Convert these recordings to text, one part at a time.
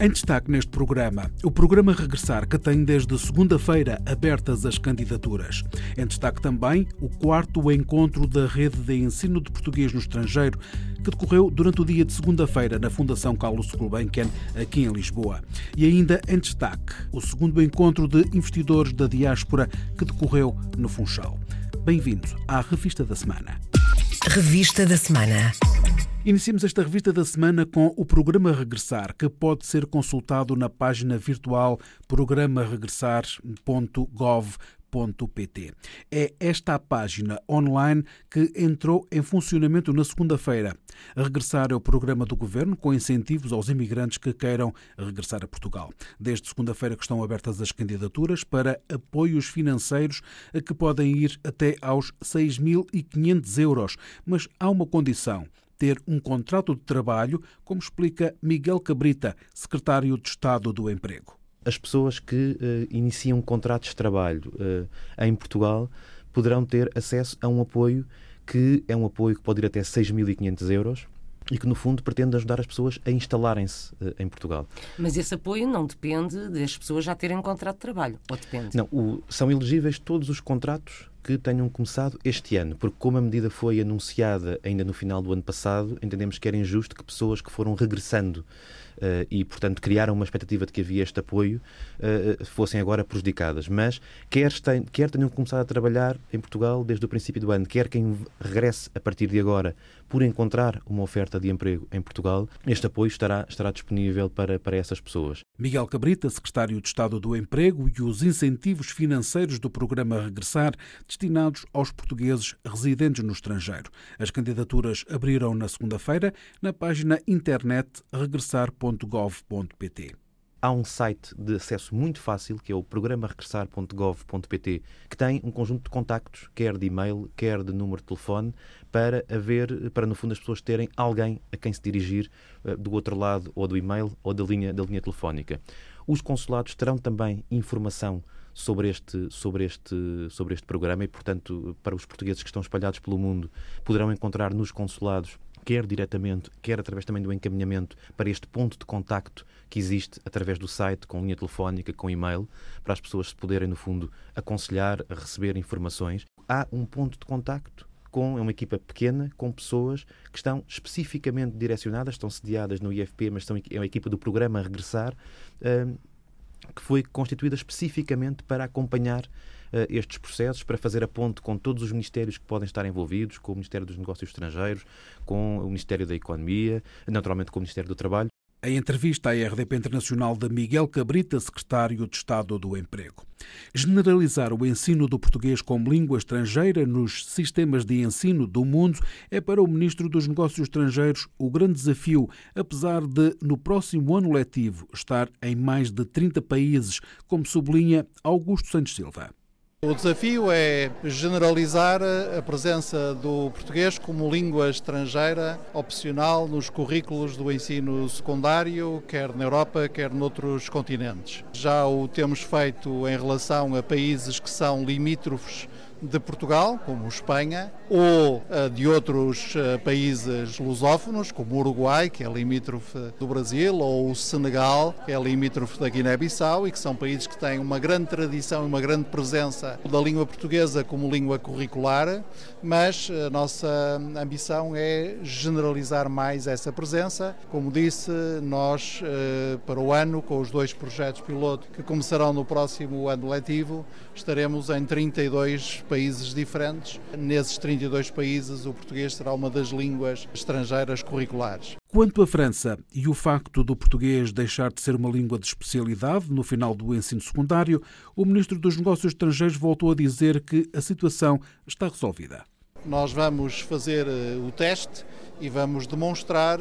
Em destaque neste programa, o programa Regressar, que tem desde segunda-feira abertas as candidaturas. Em destaque também o quarto encontro da rede de ensino de português no estrangeiro, que decorreu durante o dia de segunda-feira na Fundação Carlos Gulbenkian, aqui em Lisboa. E ainda em destaque, o segundo encontro de investidores da diáspora, que decorreu no Funchal. Bem-vindo à Revista da Semana. Revista da Semana. Iniciamos esta revista da semana com o programa Regressar, que pode ser consultado na página virtual programaregressar.gov.pt. É esta a página online que entrou em funcionamento na segunda-feira. Regressar é o programa do governo com incentivos aos imigrantes que queiram regressar a Portugal. Desde segunda-feira que estão abertas as candidaturas para apoios financeiros que podem ir até aos 6.500 euros, mas há uma condição ter um contrato de trabalho, como explica Miguel Cabrita, secretário de Estado do Emprego. As pessoas que uh, iniciam contratos de trabalho uh, em Portugal poderão ter acesso a um apoio que é um apoio que pode ir até 6.500 euros e que, no fundo, pretende ajudar as pessoas a instalarem-se uh, em Portugal. Mas esse apoio não depende das pessoas já terem um contrato de trabalho, ou depende? Não, o, são elegíveis todos os contratos que tenham começado este ano, porque como a medida foi anunciada ainda no final do ano passado, entendemos que era injusto que pessoas que foram regressando e, portanto, criaram uma expectativa de que havia este apoio, uh, fossem agora prejudicadas. Mas quer, tem, quer tenham começado a trabalhar em Portugal desde o princípio do ano, quer quem regresse a partir de agora por encontrar uma oferta de emprego em Portugal, este apoio estará, estará disponível para, para essas pessoas. Miguel Cabrita, secretário de Estado do Emprego e os incentivos financeiros do programa Regressar, destinados aos portugueses residentes no estrangeiro. As candidaturas abriram na segunda-feira na página internet regressar.com programa-regressar.gov.pt. Há um site de acesso muito fácil, que é o programa-regressar.gov.pt, que tem um conjunto de contactos, quer de e-mail, quer de número de telefone, para haver, para no fundo as pessoas terem alguém a quem se dirigir uh, do outro lado, ou do e-mail, ou da linha, da linha telefónica. Os consulados terão também informação sobre este, sobre, este, sobre este programa e, portanto, para os portugueses que estão espalhados pelo mundo, poderão encontrar nos consulados quer diretamente, quer através também do encaminhamento para este ponto de contacto que existe através do site, com linha telefónica, com e-mail, para as pessoas se poderem, no fundo, aconselhar, receber informações. Há um ponto de contacto com é uma equipa pequena, com pessoas que estão especificamente direcionadas, estão sediadas no IFP, mas são, é uma equipa do programa Regressar, hum, que foi constituída especificamente para acompanhar estes processos, para fazer a ponte com todos os ministérios que podem estar envolvidos, com o Ministério dos Negócios Estrangeiros, com o Ministério da Economia, naturalmente com o Ministério do Trabalho. Em entrevista à RDP Internacional de Miguel Cabrita, secretário de Estado do Emprego. Generalizar o ensino do português como língua estrangeira nos sistemas de ensino do mundo é para o Ministro dos Negócios Estrangeiros o grande desafio, apesar de, no próximo ano letivo, estar em mais de 30 países, como sublinha Augusto Santos Silva. O desafio é generalizar a presença do português como língua estrangeira opcional nos currículos do ensino secundário, quer na Europa, quer noutros continentes. Já o temos feito em relação a países que são limítrofes de Portugal, como Espanha, ou uh, de outros uh, países lusófonos, como o Uruguai, que é limítrofe do Brasil, ou o Senegal, que é limítrofe da Guiné-Bissau, e que são países que têm uma grande tradição e uma grande presença da língua portuguesa como língua curricular, mas a nossa ambição é generalizar mais essa presença. Como disse, nós, para o ano, com os dois projetos piloto que começarão no próximo ano letivo, estaremos em 32 países países diferentes. Nesses 32 países, o português será uma das línguas estrangeiras curriculares. Quanto à França e o facto do português deixar de ser uma língua de especialidade no final do ensino secundário, o Ministro dos Negócios Estrangeiros voltou a dizer que a situação está resolvida. Nós vamos fazer eh, o teste e vamos demonstrar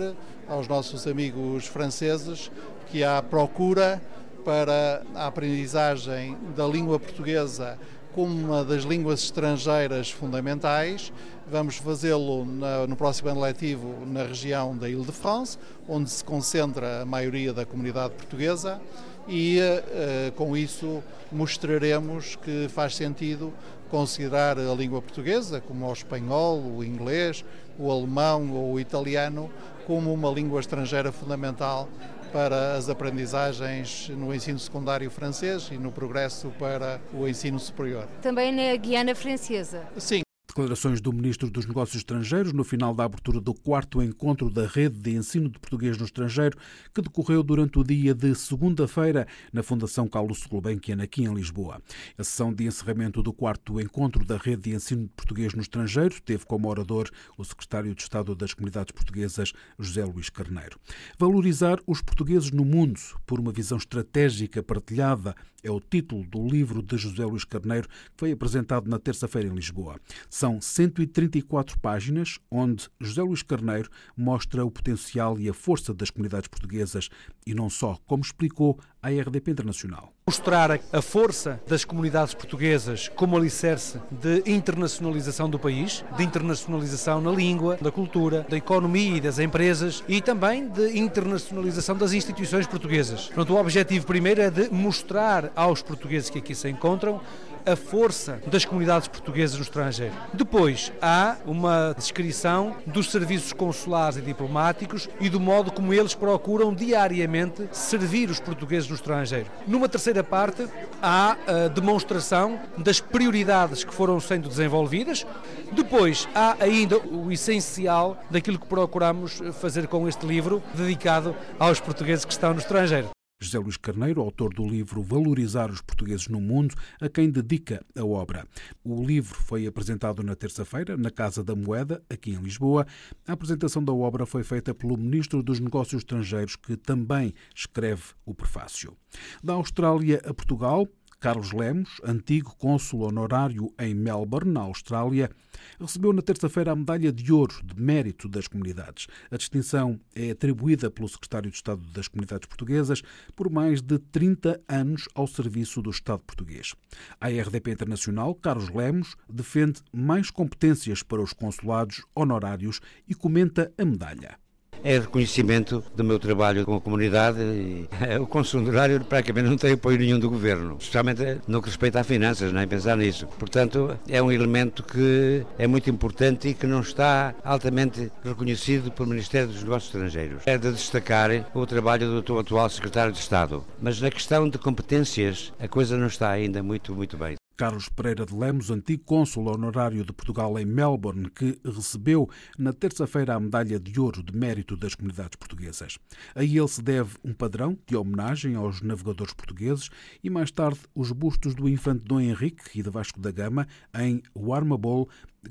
aos nossos amigos franceses que há procura para a aprendizagem da língua portuguesa como uma das línguas estrangeiras fundamentais. Vamos fazê-lo no próximo ano letivo na região da Ile-de-France, onde se concentra a maioria da comunidade portuguesa, e uh, com isso mostraremos que faz sentido considerar a língua portuguesa, como o espanhol, o inglês, o alemão ou o italiano, como uma língua estrangeira fundamental para as aprendizagens no ensino secundário francês e no progresso para o ensino superior. Também na Guiana Francesa? Sim, Declarações do Ministro dos Negócios Estrangeiros no final da abertura do quarto encontro da Rede de Ensino de Português no Estrangeiro, que decorreu durante o dia de segunda-feira na Fundação Carlos Gulbenkian, aqui em Lisboa. A sessão de encerramento do quarto encontro da Rede de Ensino de Português no Estrangeiro teve como orador o Secretário de Estado das Comunidades Portuguesas, José Luís Carneiro. Valorizar os portugueses no mundo por uma visão estratégica partilhada é o título do livro de José Luís Carneiro, que foi apresentado na terça-feira em Lisboa. São 134 páginas onde José Luís Carneiro mostra o potencial e a força das comunidades portuguesas e não só, como explicou à RDP Internacional. Mostrar a força das comunidades portuguesas como alicerce de internacionalização do país, de internacionalização na língua, da cultura, da economia e das empresas e também de internacionalização das instituições portuguesas. Portanto, o objetivo primeiro é de mostrar aos portugueses que aqui se encontram a força das comunidades portuguesas no estrangeiro. Depois há uma descrição dos serviços consulares e diplomáticos e do modo como eles procuram diariamente servir os portugueses no estrangeiro. Numa terceira parte há a demonstração das prioridades que foram sendo desenvolvidas. Depois há ainda o essencial daquilo que procuramos fazer com este livro dedicado aos portugueses que estão no estrangeiro. José Luís Carneiro, autor do livro Valorizar os Portugueses no Mundo, a quem dedica a obra. O livro foi apresentado na terça-feira na Casa da Moeda, aqui em Lisboa. A apresentação da obra foi feita pelo Ministro dos Negócios Estrangeiros, que também escreve o prefácio. Da Austrália a Portugal, Carlos Lemos, antigo cônsul honorário em Melbourne, na Austrália, recebeu na terça-feira a medalha de ouro de mérito das comunidades. A distinção é atribuída pelo secretário de Estado das Comunidades Portuguesas por mais de 30 anos ao serviço do Estado português. A RDP Internacional, Carlos Lemos, defende mais competências para os consulados honorários e comenta a medalha é reconhecimento do meu trabalho com a comunidade e o consumo horário praticamente não tem apoio nenhum do governo, especialmente no que respeita a finanças, nem pensar nisso. Portanto, é um elemento que é muito importante e que não está altamente reconhecido pelo Ministério dos Negócios Estrangeiros. É de destacar o trabalho do atual secretário de Estado, mas na questão de competências a coisa não está ainda muito, muito bem. Carlos Pereira de Lemos, antigo cônsul honorário de Portugal em Melbourne, que recebeu na terça-feira a medalha de ouro de mérito das comunidades portuguesas. A ele se deve um padrão de homenagem aos navegadores portugueses e mais tarde os bustos do infante Dom Henrique e de Vasco da Gama em Warrnambool,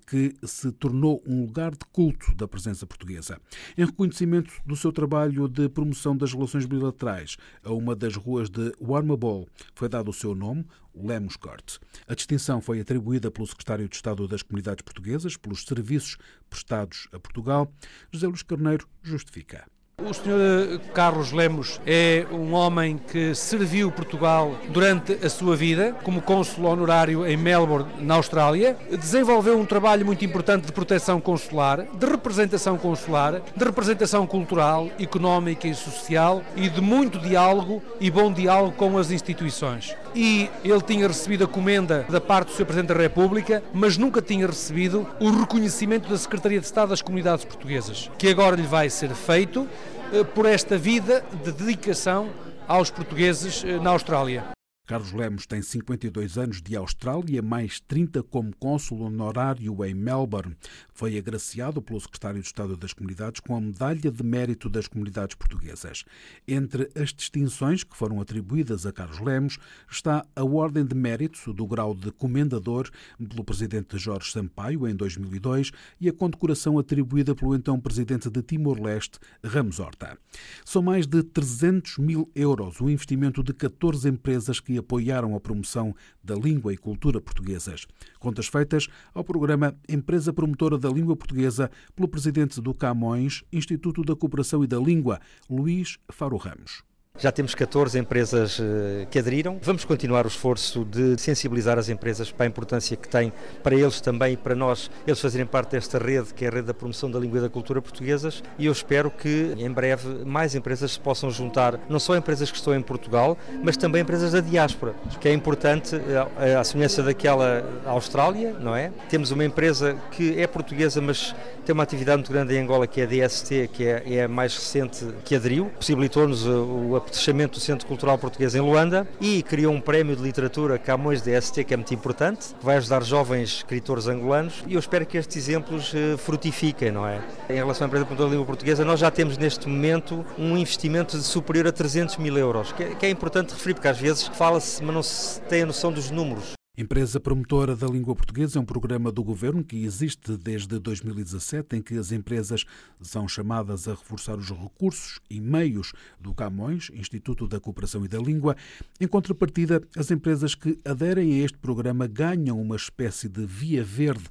que se tornou um lugar de culto da presença portuguesa. Em reconhecimento do seu trabalho de promoção das relações bilaterais, a uma das ruas de Warrnambool foi dado o seu nome, Lemos Court. A distinção foi atribuída pelo secretário de Estado das Comunidades Portuguesas pelos serviços prestados a Portugal. José Luís Carneiro justifica. O Sr. Carlos Lemos é um homem que serviu Portugal durante a sua vida como cônsul honorário em Melbourne, na Austrália. Desenvolveu um trabalho muito importante de proteção consular, de representação consular, de representação cultural, económica e social e de muito diálogo e bom diálogo com as instituições. E ele tinha recebido a comenda da parte do Sr. Presidente da República, mas nunca tinha recebido o reconhecimento da Secretaria de Estado das Comunidades Portuguesas, que agora lhe vai ser feito eh, por esta vida de dedicação aos portugueses eh, na Austrália. Carlos Lemos tem 52 anos de Austrália, mais 30 como cônsul honorário em Melbourne. Foi agraciado pelo secretário de Estado das Comunidades com a Medalha de Mérito das Comunidades Portuguesas. Entre as distinções que foram atribuídas a Carlos Lemos está a Ordem de Mérito do grau de Comendador pelo presidente Jorge Sampaio em 2002 e a condecoração atribuída pelo então presidente de Timor-Leste, Ramos Horta. São mais de 300 mil euros o investimento de 14 empresas que apoiaram a promoção da língua e cultura portuguesas. Contas feitas ao programa Empresa Promotora da Língua Portuguesa pelo presidente do Camões, Instituto da Cooperação e da Língua, Luís Faro Ramos. Já temos 14 empresas eh, que aderiram. Vamos continuar o esforço de sensibilizar as empresas para a importância que tem para eles também e para nós, eles fazerem parte desta rede, que é a rede da promoção da língua e da cultura portuguesas. E eu espero que em breve mais empresas se possam juntar, não só empresas que estão em Portugal, mas também empresas da diáspora, que é importante, eh, à semelhança daquela Austrália, não é? Temos uma empresa que é portuguesa, mas tem uma atividade muito grande em Angola, que é a DST, que é, é a mais recente que aderiu, possibilitou-nos o apetechamento do Centro Cultural Português em Luanda e criou um prémio de literatura Camões DST, que é muito importante, que vai ajudar jovens escritores angolanos e eu espero que estes exemplos eh, frutifiquem, não é? Em relação à empresa da língua portuguesa, nós já temos neste momento um investimento de superior a 300 mil euros, é, que é importante referir, porque às vezes fala-se, mas não se tem a noção dos números. Empresa Promotora da Língua Portuguesa é um programa do governo que existe desde 2017, em que as empresas são chamadas a reforçar os recursos e meios do Camões, Instituto da Cooperação e da Língua. Em contrapartida, as empresas que aderem a este programa ganham uma espécie de via verde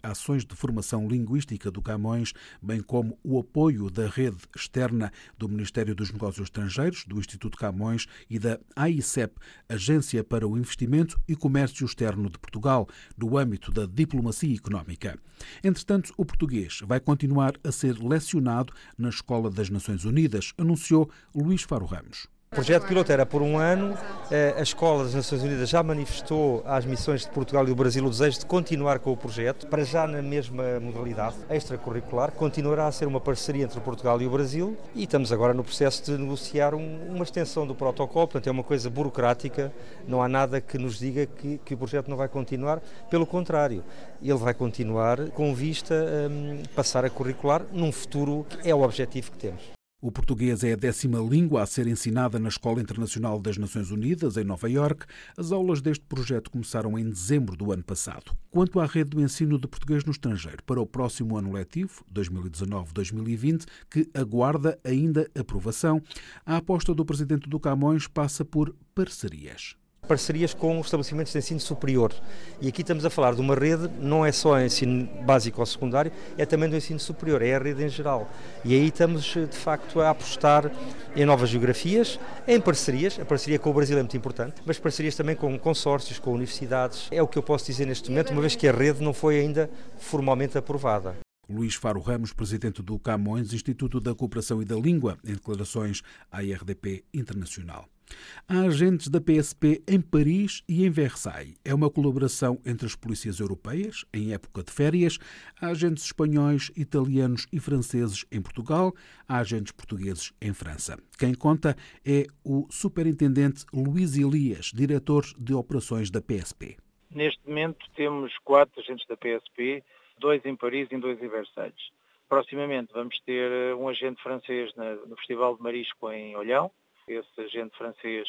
a ações de formação linguística do Camões, bem como o apoio da rede externa do Ministério dos Negócios Estrangeiros, do Instituto Camões e da AICEP, Agência para o Investimento e Comércio Comércio Externo de Portugal, no âmbito da diplomacia económica. Entretanto, o português vai continuar a ser lecionado na Escola das Nações Unidas, anunciou Luís Faro Ramos. O projeto piloto era por um ano. Eh, a Escola das Nações Unidas já manifestou às missões de Portugal e do Brasil o desejo de continuar com o projeto, para já na mesma modalidade extracurricular. Continuará a ser uma parceria entre Portugal e o Brasil e estamos agora no processo de negociar uma extensão do protocolo. Portanto, é uma coisa burocrática, não há nada que nos diga que, que o projeto não vai continuar. Pelo contrário, ele vai continuar com vista a um, passar a curricular num futuro que é o objetivo que temos. O português é a décima língua a ser ensinada na Escola Internacional das Nações Unidas, em Nova Iorque. As aulas deste projeto começaram em dezembro do ano passado. Quanto à rede do ensino de português no estrangeiro para o próximo ano letivo, 2019-2020, que aguarda ainda aprovação, a aposta do presidente do Camões passa por parcerias parcerias com estabelecimentos de ensino superior. E aqui estamos a falar de uma rede, não é só ensino básico ou secundário, é também do ensino superior, é a rede em geral. E aí estamos, de facto, a apostar em novas geografias, em parcerias. A parceria com o Brasil é muito importante, mas parcerias também com consórcios, com universidades. É o que eu posso dizer neste momento, uma vez que a rede não foi ainda formalmente aprovada. Luís Faro Ramos, presidente do Camões, Instituto da Cooperação e da Língua, em declarações à IRDP Internacional. Há agentes da PSP em Paris e em Versailles. É uma colaboração entre as polícias europeias, em época de férias. Há agentes espanhóis, italianos e franceses em Portugal. Há agentes portugueses em França. Quem conta é o superintendente Luís Elias, diretor de operações da PSP. Neste momento temos quatro agentes da PSP, dois em Paris e dois em Versalhes. Proximamente vamos ter um agente francês no Festival de Marisco em Olhão, esse agente francês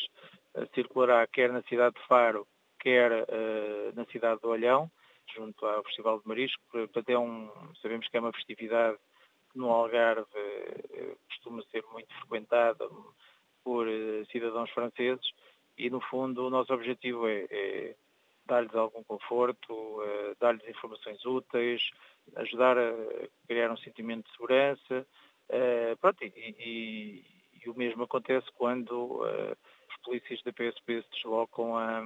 uh, circulará quer na cidade de Faro, quer uh, na cidade de Olhão, junto ao Festival de Marisco. Portanto, é um, sabemos que é uma festividade que no Algarve uh, costuma ser muito frequentada por cidadãos franceses e, no fundo, o nosso objetivo é, é dar-lhes algum conforto, dar-lhes informações úteis, ajudar a criar um sentimento de segurança, pronto, e, e, e o mesmo acontece quando uh, os polícias da PSP se deslocam a,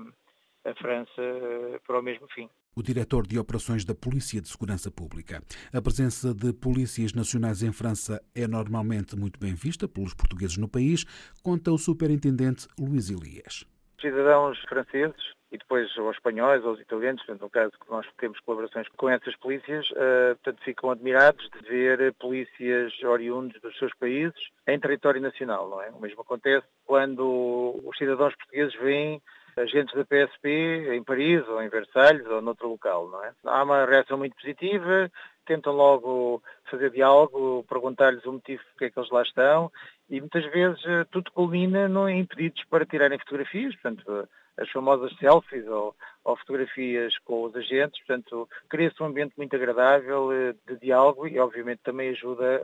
a França uh, para o mesmo fim. O diretor de operações da Polícia de Segurança Pública. A presença de polícias nacionais em França é normalmente muito bem vista pelos portugueses no país, conta o superintendente Luís Elias. Cidadãos franceses e depois aos espanhóis, aos italianos, portanto, no caso que nós temos colaborações com essas polícias, uh, portanto, ficam admirados de ver polícias oriundos dos seus países em território nacional, não é? O mesmo acontece quando os cidadãos portugueses veem agentes da PSP em Paris ou em Versalhes ou noutro local, não é? Há uma reação muito positiva, tentam logo fazer diálogo, perguntar-lhes o motivo porque é que eles lá estão e muitas vezes eh, tudo culmina em pedidos para tirarem fotografias, portanto as famosas selfies ou, ou fotografias com os agentes, portanto, cria-se um ambiente muito agradável eh, de diálogo e, obviamente, também ajuda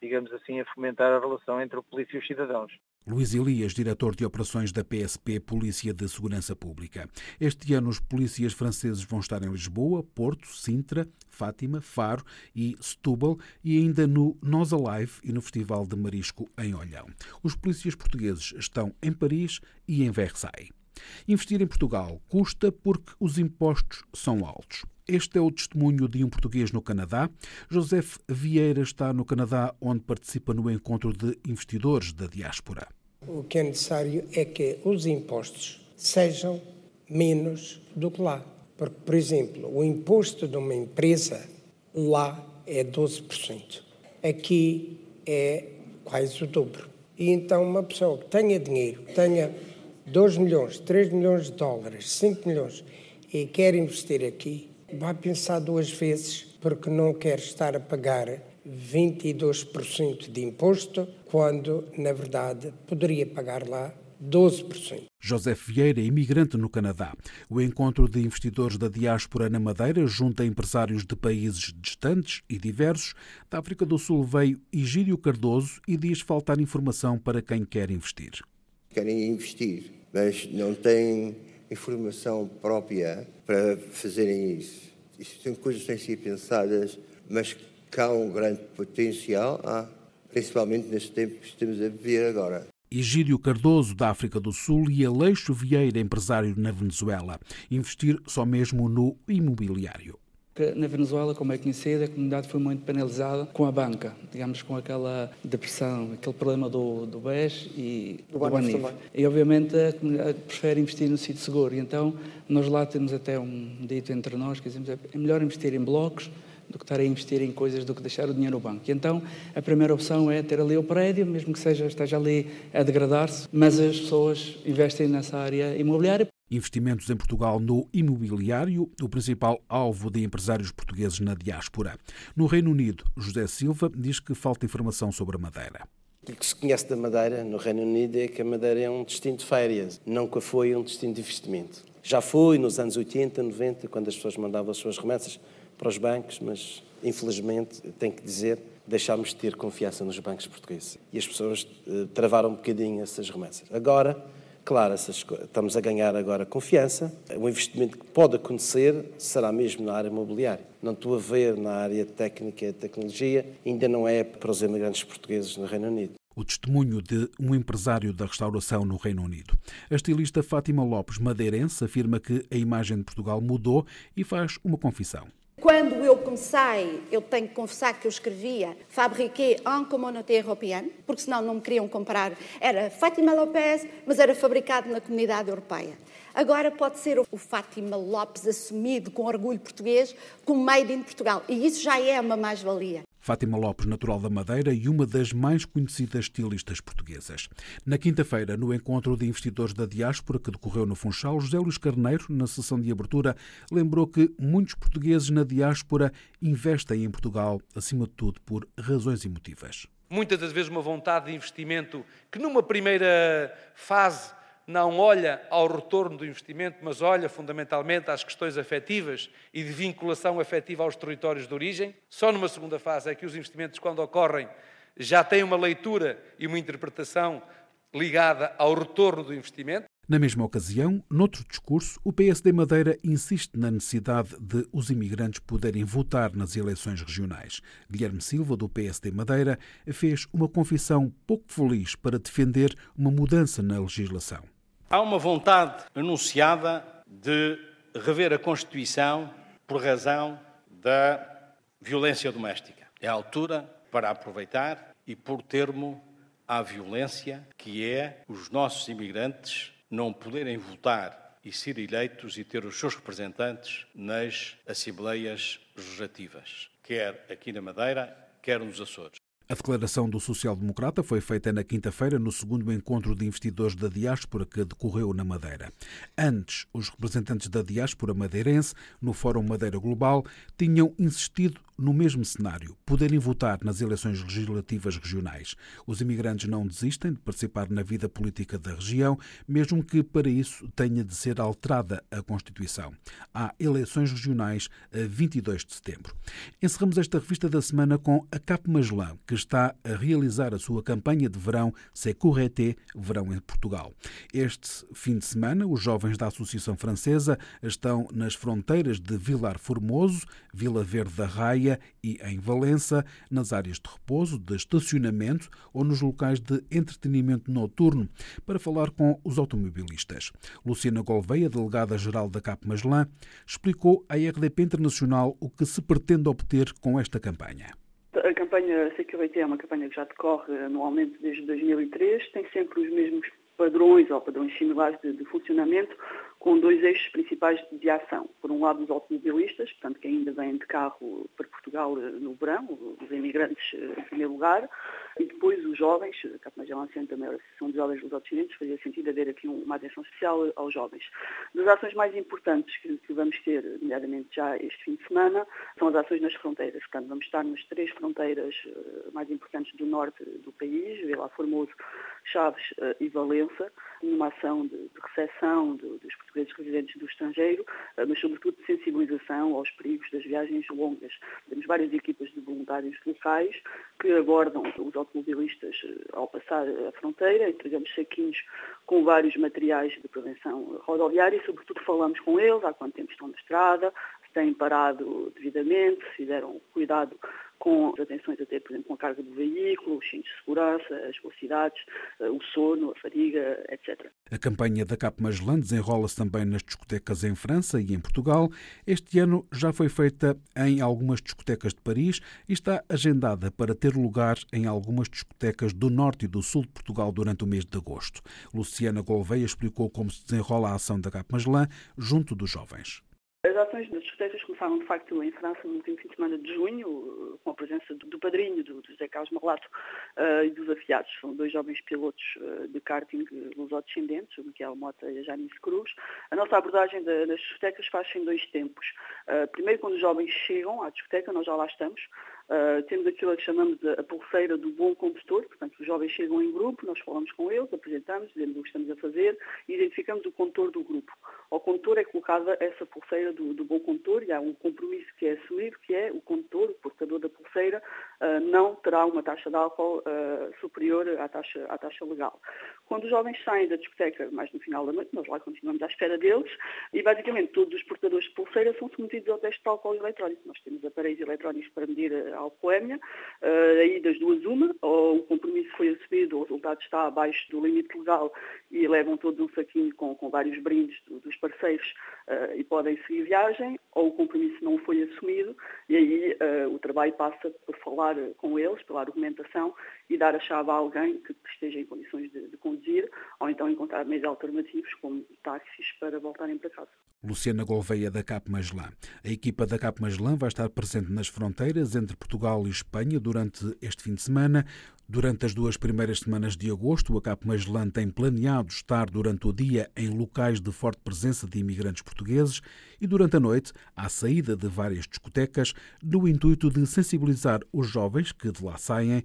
digamos assim, a fomentar a relação entre o polícia e os cidadãos. Luís Elias, diretor de operações da PSP, Polícia de Segurança Pública. Este ano, os polícias franceses vão estar em Lisboa, Porto, Sintra, Fátima, Faro e Setúbal e ainda no Nós Alive e no Festival de Marisco em Olhão. Os polícias portugueses estão em Paris e em Versailles. Investir em Portugal custa porque os impostos são altos. Este é o testemunho de um português no Canadá. José Vieira está no Canadá, onde participa no encontro de investidores da diáspora. O que é necessário é que os impostos sejam menos do que lá. Porque, por exemplo, o imposto de uma empresa lá é 12%. Aqui é quase o dobro. E então uma pessoa que tenha dinheiro, tenha 2 milhões, 3 milhões de dólares, 5 milhões e quer investir aqui, vai pensar duas vezes porque não quer estar a pagar 22% de imposto, quando, na verdade, poderia pagar lá 12%. José Vieira, imigrante no Canadá. O encontro de investidores da diáspora na Madeira junta empresários de países distantes e diversos. Da África do Sul veio Egídio Cardoso e diz faltar informação para quem quer investir. Querem investir mas não têm informação própria para fazerem isso. Isso são coisas que têm sido pensadas, mas que há um grande potencial, há, principalmente neste tempo que estamos a viver agora. Egídio Cardoso, da África do Sul, e Aleixo Vieira, empresário na Venezuela. Investir só mesmo no imobiliário na Venezuela, como é conhecida, a comunidade foi muito penalizada com a banca, digamos, com aquela depressão, aquele problema do, do BES e do, do Banif. E, obviamente, a comunidade prefere investir no sítio seguro. E, então, nós lá temos até um dito entre nós, que dizemos, é melhor investir em blocos do que estar a investir em coisas do que deixar o dinheiro no banco. E então, a primeira opção é ter ali o prédio, mesmo que seja, esteja ali a degradar-se, mas as pessoas investem nessa área imobiliária investimentos em Portugal no imobiliário, o principal alvo de empresários portugueses na diáspora. No Reino Unido, José Silva diz que falta informação sobre a Madeira. O que se conhece da Madeira no Reino Unido é que a Madeira é um destino de férias, nunca foi um destino de investimento. Já foi nos anos 80, 90, quando as pessoas mandavam as suas remessas para os bancos, mas infelizmente, tenho que dizer, deixámos de ter confiança nos bancos portugueses. E as pessoas eh, travaram um bocadinho essas remessas. Agora, Claro, estamos a ganhar agora confiança. O investimento que pode acontecer será mesmo na área imobiliária. Não estou a ver na área técnica e tecnologia, ainda não é para os imigrantes portugueses no Reino Unido. O testemunho de um empresário da restauração no Reino Unido. A estilista Fátima Lopes, madeirense, afirma que a imagem de Portugal mudou e faz uma confissão. Quando eu comecei, eu tenho que confessar que eu escrevia Fabriqué en communauté européenne, porque senão não me queriam comprar. Era Fátima Lopes, mas era fabricado na comunidade europeia. Agora pode ser o Fátima Lopes assumido com orgulho português como made in Portugal. E isso já é uma mais-valia. Fátima Lopes, natural da Madeira e uma das mais conhecidas estilistas portuguesas. Na quinta-feira, no encontro de investidores da diáspora que decorreu no Funchal, José Luís Carneiro, na sessão de abertura, lembrou que muitos portugueses na diáspora investem em Portugal, acima de tudo, por razões emotivas. Muitas das vezes uma vontade de investimento que numa primeira fase não olha ao retorno do investimento, mas olha fundamentalmente às questões afetivas e de vinculação afetiva aos territórios de origem. Só numa segunda fase é que os investimentos, quando ocorrem, já têm uma leitura e uma interpretação ligada ao retorno do investimento. Na mesma ocasião, noutro discurso, o PSD Madeira insiste na necessidade de os imigrantes poderem votar nas eleições regionais. Guilherme Silva, do PSD Madeira, fez uma confissão pouco feliz para defender uma mudança na legislação. Há uma vontade anunciada de rever a Constituição por razão da violência doméstica. É a altura para aproveitar e pôr termo à violência que é os nossos imigrantes não poderem votar e ser eleitos e ter os seus representantes nas Assembleias Legislativas, quer aqui na Madeira, quer nos Açores. A declaração do social-democrata foi feita na quinta-feira no segundo encontro de investidores da diáspora que decorreu na Madeira. Antes, os representantes da diáspora madeirense, no Fórum Madeira Global, tinham insistido no mesmo cenário, poderem votar nas eleições legislativas regionais. Os imigrantes não desistem de participar na vida política da região, mesmo que para isso tenha de ser alterada a Constituição. Há eleições regionais a 22 de setembro. Encerramos esta revista da semana com a Cap Magellan, que está a realizar a sua campanha de verão Securité, verão em Portugal. Este fim de semana, os jovens da Associação Francesa estão nas fronteiras de Vilar Formoso, Vila Verde da Raia e em Valença, nas áreas de repouso, de estacionamento ou nos locais de entretenimento noturno, para falar com os automobilistas. Luciana Golveia, delegada-geral da CAP explicou à RDP Internacional o que se pretende obter com esta campanha. A campanha Security é uma campanha que já decorre anualmente desde 2003, tem sempre os mesmos padrões ou padrões similares de, de funcionamento, com dois eixos principais de ação. Por um lado, os automobilistas, portanto, que ainda vêm de carro para Portugal eh, no verão, os imigrantes eh, em primeiro lugar, e depois os jovens, a Capmagel sendo também a Associação de Jovens dos Occidentes, fazia sentido haver aqui uma atenção especial aos jovens. Das ações mais importantes que, que vamos ter, nomeadamente já este fim de semana, são as ações nas fronteiras. Portanto, vamos estar nas três fronteiras eh, mais importantes do norte do país, Vila Formoso, Chaves e Valença, numa ação de, de recepção dos portugueses residentes do estrangeiro, eh, mas sobretudo de sensibilização aos perigos das viagens longas. Temos várias equipas de voluntários locais que abordam os automobilistas eh, ao passar a fronteira, entregamos saquinhos com vários materiais de prevenção rodoviária e sobretudo falamos com eles há quanto tempo estão na estrada, se têm parado devidamente, se fizeram cuidado com as atenções até, por exemplo, com a carga do veículo, os cintos de segurança, as velocidades, eh, o sono, a fadiga, etc. A campanha da Cap Magellan desenrola-se também nas discotecas em França e em Portugal. Este ano já foi feita em algumas discotecas de Paris e está agendada para ter lugar em algumas discotecas do norte e do sul de Portugal durante o mês de agosto. Luciana Gouveia explicou como se desenrola a ação da Cap Magellan junto dos jovens. As ações das discotecas começaram, de facto, em França no último fim de semana de junho, com a presença do, do padrinho, do, do José Carlos Marlato uh, e dos afiados. São dois jovens pilotos uh, de karting lusodescendentes, o Miguel Mota e a Janice Cruz. A nossa abordagem da, das discotecas faz-se em dois tempos. Uh, primeiro, quando os jovens chegam à discoteca, nós já lá estamos, Uh, temos aquilo que chamamos a, pulseira do bom condutor, portanto, os jovens chegam em grupo, nós falamos com eles, apresentamos, dizemos o que estamos a fazer e identificamos o condutor do grupo. Ao condutor é colocada essa pulseira do, do bom condutor e há um compromisso que é assumido, que é o condutor, o portador da pulseira, não terá uma taxa de álcool uh, superior à taxa, à taxa legal. Quando os jovens saem da discoteca, mais no final da noite, nós lá continuamos à espera deles e, basicamente, todos os portadores de pulseira são submetidos ao teste de álcool eletrónico. Nós temos aparelhos eletrónicos para medir alcoémia, uh, aí das duas uma, ou o compromisso foi assumido, o resultado está abaixo do limite legal e levam todos um saquinho com, com vários brindes do, dos parceiros uh, e podem seguir viagem, ou o compromisso não foi assumido e aí uh, o trabalho passa por falar com eles, pela argumentação e dar a chave a alguém que esteja em condições de, de conduzir, ou então encontrar meios alternativos como táxis para voltarem para casa. Luciana Gouveia da Cap Magellan. A equipa da Cap Magellan vai estar presente nas fronteiras entre Portugal e Espanha durante este fim de semana. Durante as duas primeiras semanas de agosto, a Cap Magellan tem planeado estar durante o dia em locais de forte presença de imigrantes portugueses e durante a noite, à saída de várias discotecas, no intuito de sensibilizar os jovens que de lá saem